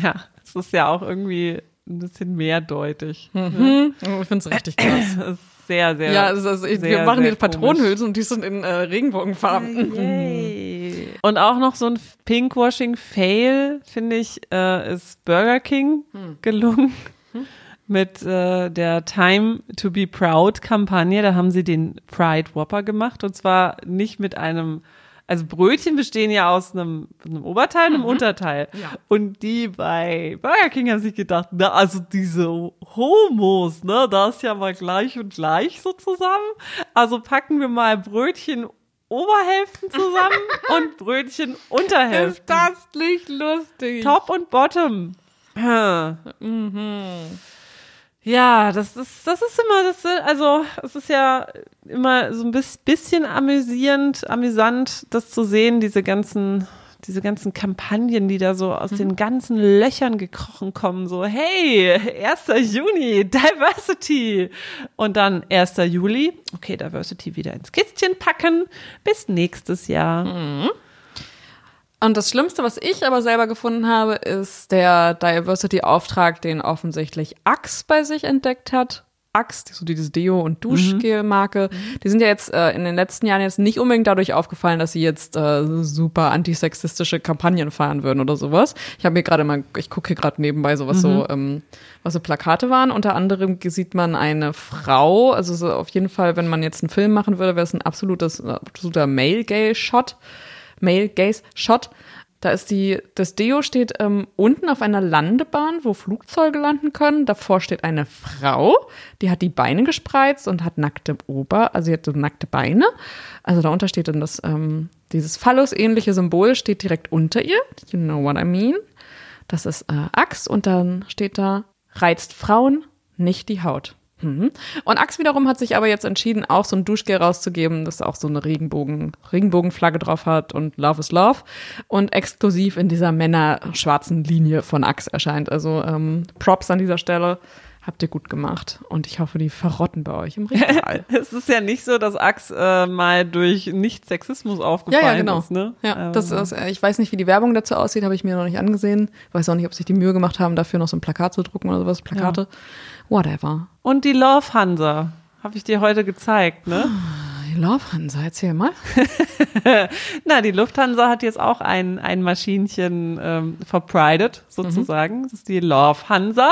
Ja, es ist ja auch irgendwie ein bisschen mehrdeutig. Ich finde es richtig krass. Das ist sehr, sehr. ja, also, also, wir sehr, machen sehr die Patronenhülsen und die sind in äh, Regenbogenfarben. Yay. Und auch noch so ein Pinkwashing-Fail, finde ich, äh, ist Burger King gelungen. Mit äh, der Time to be Proud-Kampagne. Da haben sie den Pride Whopper gemacht. Und zwar nicht mit einem, also Brötchen bestehen ja aus einem, einem Oberteil und einem Unterteil. Ja. Und die bei Burger King haben sich gedacht, na, also diese Homos, ne, da ist ja mal gleich und gleich so zusammen. Also packen wir mal Brötchen Oberhälften zusammen und Brötchen Unterhälften. das nicht lustig? Top und Bottom. Hm. Ja, das ist, das ist immer, das, also, es ist ja immer so ein bis- bisschen amüsierend, amüsant, das zu sehen, diese ganzen, diese ganzen Kampagnen, die da so aus den ganzen Löchern gekrochen kommen, so, hey, 1. Juni, Diversity. Und dann 1. Juli, okay, Diversity wieder ins Kistchen packen, bis nächstes Jahr. Und das Schlimmste, was ich aber selber gefunden habe, ist der Diversity-Auftrag, den offensichtlich Axe bei sich entdeckt hat. Axe, so dieses Deo- und Duschgel-Marke, die sind ja jetzt äh, in den letzten Jahren jetzt nicht unbedingt dadurch aufgefallen, dass sie jetzt äh, super antisexistische Kampagnen fahren würden oder sowas. Ich habe mir gerade mal, ich gucke hier gerade nebenbei so was so, ähm, was so Plakate waren. Unter anderem sieht man eine Frau, also so auf jeden Fall, wenn man jetzt einen Film machen würde, wäre es ein absolutes, absoluter Male-Gay-Shot. Male Gaze Shot. Da ist die, das Deo steht ähm, unten auf einer Landebahn, wo Flugzeuge landen können. Davor steht eine Frau, die hat die Beine gespreizt und hat nackte Ober, also sie hat so nackte Beine. Also darunter steht dann das, ähm, dieses Phallus-ähnliche Symbol steht direkt unter ihr. You know what I mean? Das ist äh, Axe und dann steht da, reizt Frauen, nicht die Haut. Mhm. Und Axe wiederum hat sich aber jetzt entschieden, auch so ein Duschgel rauszugeben, das auch so eine Regenbogen, Regenbogenflagge drauf hat und Love is Love und exklusiv in dieser Männer-schwarzen Linie von Axe erscheint. Also ähm, Props an dieser Stelle. Habt ihr gut gemacht. Und ich hoffe, die verrotten bei euch im Regal. Es ist ja nicht so, dass Axe äh, mal durch Nicht-Sexismus ja, aufgefallen ja, genau. ist. Ne? Ja, das Also, ist, äh, ich weiß nicht, wie die Werbung dazu aussieht, habe ich mir noch nicht angesehen. Weiß auch nicht, ob sich die Mühe gemacht haben, dafür noch so ein Plakat zu drucken oder sowas. Plakate. Whatever. Und die Love Hansa habe ich dir heute gezeigt, ne? I love Hansa, erzähl mal. Na, die Lufthansa hat jetzt auch ein, ein Maschinchen ähm, verpridet, sozusagen. Das ist die Love Hansa.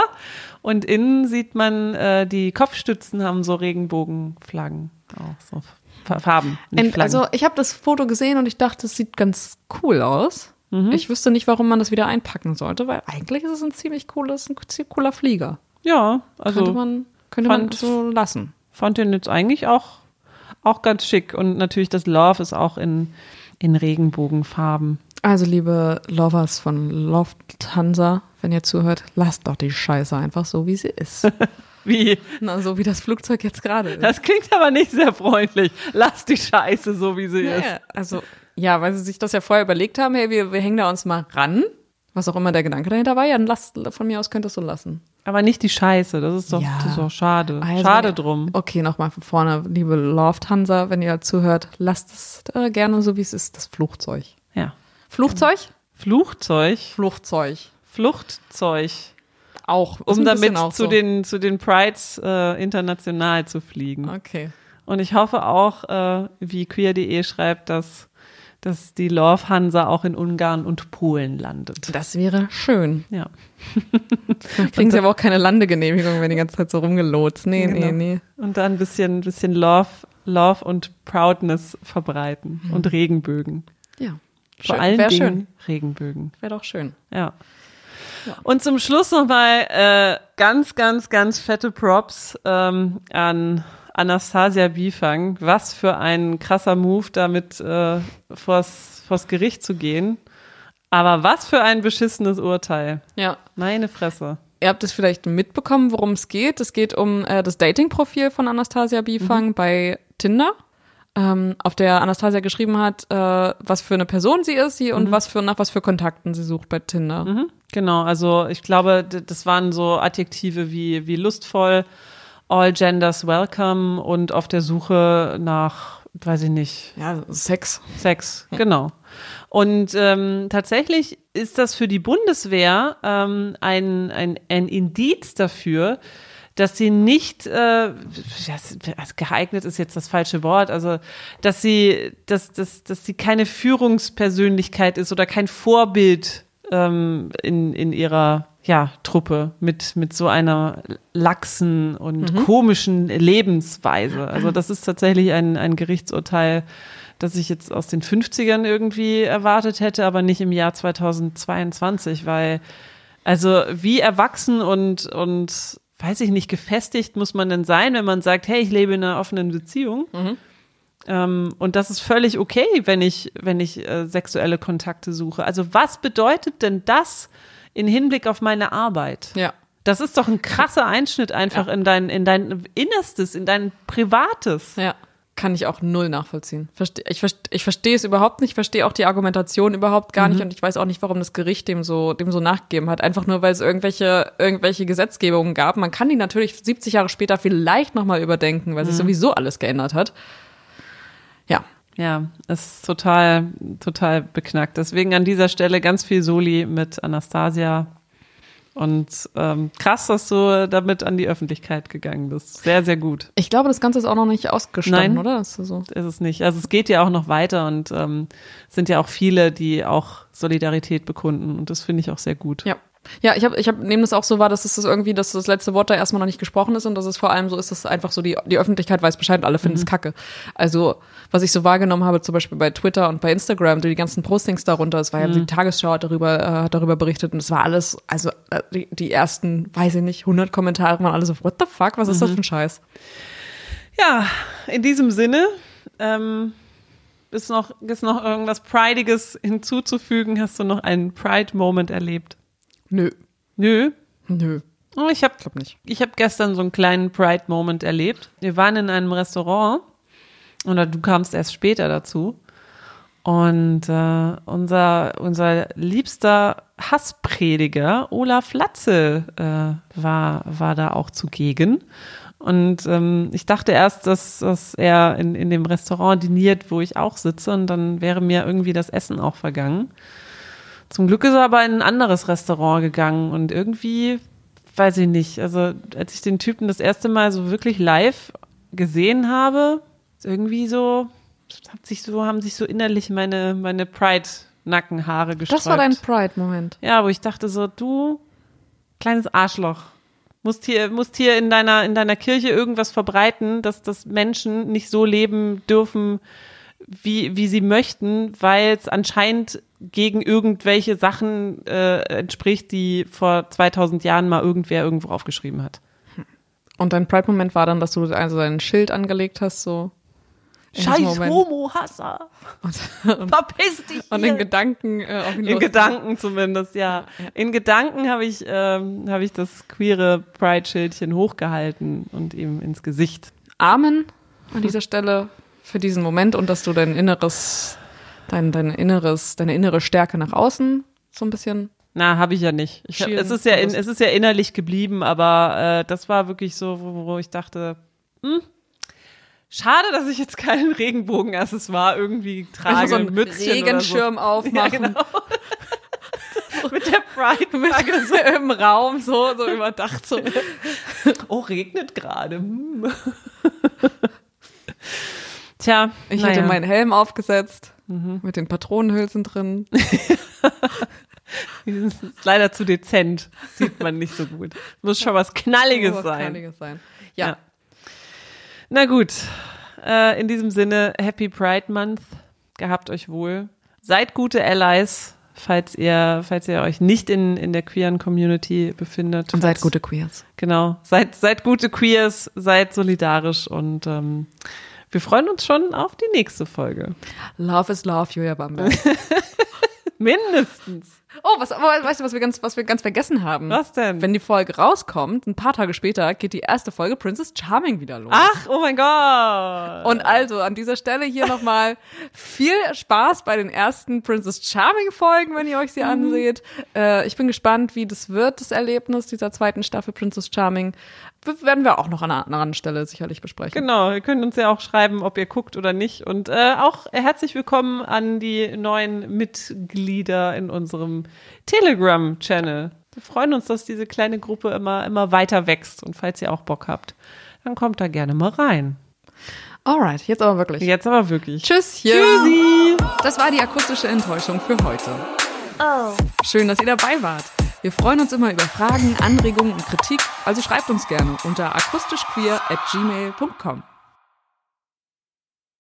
Und innen sieht man, äh, die Kopfstützen haben so Regenbogenflaggen. Auch so Farben. Und, also ich habe das Foto gesehen und ich dachte, es sieht ganz cool aus. Ich wüsste nicht, warum man das wieder einpacken sollte, weil eigentlich ist es ein ziemlich cooles, ein ziemlich cooler Flieger. Ja, also könnte man, könnte fand- man so lassen. fand den jetzt eigentlich auch, auch ganz schick. Und natürlich das Love ist auch in, in Regenbogenfarben. Also, liebe Lovers von Lufthansa, wenn ihr zuhört, lasst doch die Scheiße einfach so, wie sie ist. Wie? Na, so wie das Flugzeug jetzt gerade ist. Das klingt aber nicht sehr freundlich. Lass die Scheiße so, wie sie ist. Ja, also, ja, weil sie sich das ja vorher überlegt haben, hey, wir, wir hängen da uns mal ran. Was auch immer der Gedanke dahinter war, ja, dann lasst, von mir aus könnt ihr es so lassen. Aber nicht die Scheiße. Das ist doch, Ja. das ist doch schade. Also, schade drum. Okay, nochmal von vorne, liebe Lufthansa, wenn ihr zuhört, lasst es äh, gerne so, wie es ist, das Flugzeug. Ja. Flugzeug? Flugzeug, Flugzeug. Fluchtzeug, Auch. Um damit auch zu, so. den, zu den Prides äh, international zu fliegen. Okay. Und ich hoffe auch, äh, wie queer.de schreibt, dass, dass die Love Hansa auch in Ungarn und Polen landet. Das wäre schön. Ja. Kriegen sie aber auch keine Landegenehmigung, wenn die ganze Zeit so rumgelotst. Nee, nee, Genau. nee. Und da ein bisschen, bisschen Love, Love und Proudness verbreiten und Regenbögen. Ja. Vor Schön. allen Wär Dingen schön. Regenbögen. Wäre doch schön. Ja. Und zum Schluss nochmal äh, ganz, ganz, ganz fette Props ähm, an Anastasia Bifang. Was für ein krasser Move, damit äh, vors, vors Gericht zu gehen. Aber was für ein beschissenes Urteil. Ja. Meine Fresse. Ihr habt es vielleicht mitbekommen, worum es geht. Es geht um äh, das Dating-Profil von Anastasia Bifang bei Tinder, ähm, auf der Anastasia geschrieben hat, äh, was für eine Person sie ist sie und was für nach was für Kontakten sie sucht bei Tinder. Mhm. Genau, also ich glaube, das waren so Adjektive wie, wie lustvoll, all genders welcome und auf der Suche nach, weiß ich nicht, Ja, Sex. Sex, genau. Und ähm, tatsächlich ist das für die Bundeswehr ähm, ein, ein, ein Indiz dafür, dass sie nicht, äh, das, geeignet ist jetzt das falsche Wort, also dass sie, dass, dass, dass sie keine Führungspersönlichkeit ist oder kein Vorbild ähm, in, in ihrer ja, Truppe mit, mit so einer laxen und komischen Lebensweise. Also das ist tatsächlich ein, ein Gerichtsurteil, das ich jetzt aus den 50ern irgendwie erwartet hätte, aber nicht im Jahr 2022, weil also wie erwachsen und, und weiß ich nicht, gefestigt muss man denn sein, wenn man sagt, hey, ich lebe in einer offenen Beziehung. Ähm, und das ist völlig okay, wenn ich, wenn ich äh, sexuelle Kontakte suche. Also was bedeutet denn das in Hinblick auf meine Arbeit? Ja. Das ist doch ein krasser Einschnitt einfach in dein, in dein Innerstes, in dein Privates. Ja. Kann ich auch null nachvollziehen. Verste ich, verste ich verstehe es überhaupt nicht, verstehe auch die Argumentation überhaupt gar nicht und ich weiß auch nicht, warum das Gericht dem so, dem so nachgegeben hat. Einfach nur, weil es irgendwelche, irgendwelche Gesetzgebungen gab. Man kann die natürlich 70 Jahre später vielleicht nochmal überdenken, weil sich sowieso alles geändert hat. Ja. Ja, ist total, total beknackt. Deswegen an dieser Stelle ganz viel Soli mit Anastasia. Und ähm, krass, dass du damit an die Öffentlichkeit gegangen bist. Sehr, sehr gut. Ich glaube, das Ganze ist auch noch nicht ausgestanden, Nein. oder? Ist so. Ist es nicht. Also es geht ja auch noch weiter und ähm, es sind ja auch viele, die auch Solidarität bekunden. Und das finde ich auch sehr gut. Ja. Ja, ich habe, ich hab, nehme das auch so wahr, dass es das irgendwie, dass das letzte Wort da erstmal noch nicht gesprochen ist und dass es vor allem so ist, dass einfach so die, die Öffentlichkeit weiß Bescheid und alle finden es kacke. Also, was ich so wahrgenommen habe, zum Beispiel bei Twitter und bei Instagram, die ganzen Postings darunter, es war ja die Tagesschau hat darüber, äh, hat darüber berichtet und es war alles, also äh, die, die ersten, weiß ich nicht, 100 Kommentare waren alle so, what the fuck, was ist das für ein Scheiß? Ja, in diesem Sinne, ähm, ist noch, ist noch irgendwas Prideiges hinzuzufügen? Hast du noch einen Pride-Moment erlebt? Nö, Nö. nö, Oh, ich habe glaub nicht. Ich habe gestern so einen kleinen Pride-Moment erlebt. Wir waren in einem Restaurant oder du kamst erst später dazu. Und äh, unser, unser liebster Hassprediger Olaf Latze äh, war, war da auch zugegen. Und ähm, ich dachte erst, dass, dass er in, in dem Restaurant diniert, wo ich auch sitze, und dann wäre mir irgendwie das Essen auch vergangen. Zum Glück ist er aber in ein anderes Restaurant gegangen und irgendwie, weiß ich nicht, also als ich den Typen das erste Mal so wirklich live gesehen habe, ist irgendwie so, hat sich so, haben sich so innerlich meine, meine Pride-Nackenhaare gesträubt. Das war dein Pride-Moment. Ja, wo ich dachte so, du, kleines Arschloch, musst hier, musst hier in deiner, in deiner Kirche irgendwas verbreiten, dass, dass Menschen nicht so leben dürfen, wie, wie sie möchten, weil es anscheinend gegen irgendwelche Sachen äh, entspricht, die vor 2000 Jahren mal irgendwer irgendwo aufgeschrieben hat. Und dein Pride-Moment war dann, dass du also dein Schild angelegt hast, so. Scheiß Homo-Hasser. Verpiss dich Und in Gedanken äh, auf ihn In Gedanken zumindest, ja. In Gedanken habe ich, ähm, hab ich das queere Pride-Schildchen hochgehalten und ihm ins Gesicht. Amen an dieser Stelle für diesen Moment und dass du dein inneres, dein, dein inneres, deine innere Stärke nach außen so ein bisschen na, habe ich ja nicht. Ich, es, ist ja in, es ist ja innerlich geblieben, aber äh, das war wirklich so, wo, wo ich dachte, hm, schade, dass ich jetzt keinen Regenbogen-Accessoire irgendwie trage. So ein Mützchen Regenschirm so. aufmachen. Ja, genau. mit der Pride-Flagge so im Raum, so, so überdacht. So. oh, regnet gerade. Tja, ich naja. hatte meinen Helm aufgesetzt mhm. mit den Patronenhülsen drin. Das ist leider zu dezent. Sieht man nicht so gut. Muss schon was Knalliges oh, was sein. Knalliges sein. Ja. ja. Na gut. Äh, in diesem Sinne, Happy Pride Month. Gehabt euch wohl. Seid gute Allies, falls ihr, falls ihr euch nicht in, in der queeren Community befindet. Und seid gute Queers. Genau. Seid, seid gute Queers, seid solidarisch und ähm, wir freuen uns schon auf die nächste Folge. Love is love, Julia Bamberg. Mindestens. Oh, was, weißt du, was wir ganz, was wir ganz vergessen haben? Was denn? Wenn die Folge rauskommt, ein paar Tage später geht die erste Folge Princess Charming wieder los. Ach, oh mein Gott. Und also an dieser Stelle hier nochmal viel Spaß bei den ersten Princess Charming Folgen, wenn ihr euch sie mhm. anseht. Äh, ich bin gespannt, wie das wird, das Erlebnis dieser zweiten Staffel Princess Charming werden wir auch noch an einer anderen Stelle sicherlich besprechen. Genau, ihr könnt uns ja auch schreiben, ob ihr guckt oder nicht. Und äh, auch herzlich willkommen an die neuen Mitglieder in unserem Telegram-Channel. Wir freuen uns, dass diese kleine Gruppe immer, immer weiter wächst. Und falls ihr auch Bock habt, dann kommt da gerne mal rein. Alright, jetzt aber wirklich. Jetzt aber wirklich. Tschüsschen. Tschüssi. Das war die akustische Enttäuschung für heute. Oh. Schön, dass ihr dabei wart. Wir freuen uns immer über Fragen, Anregungen und Kritik, also schreibt uns gerne unter akustischqueer at gmail.com.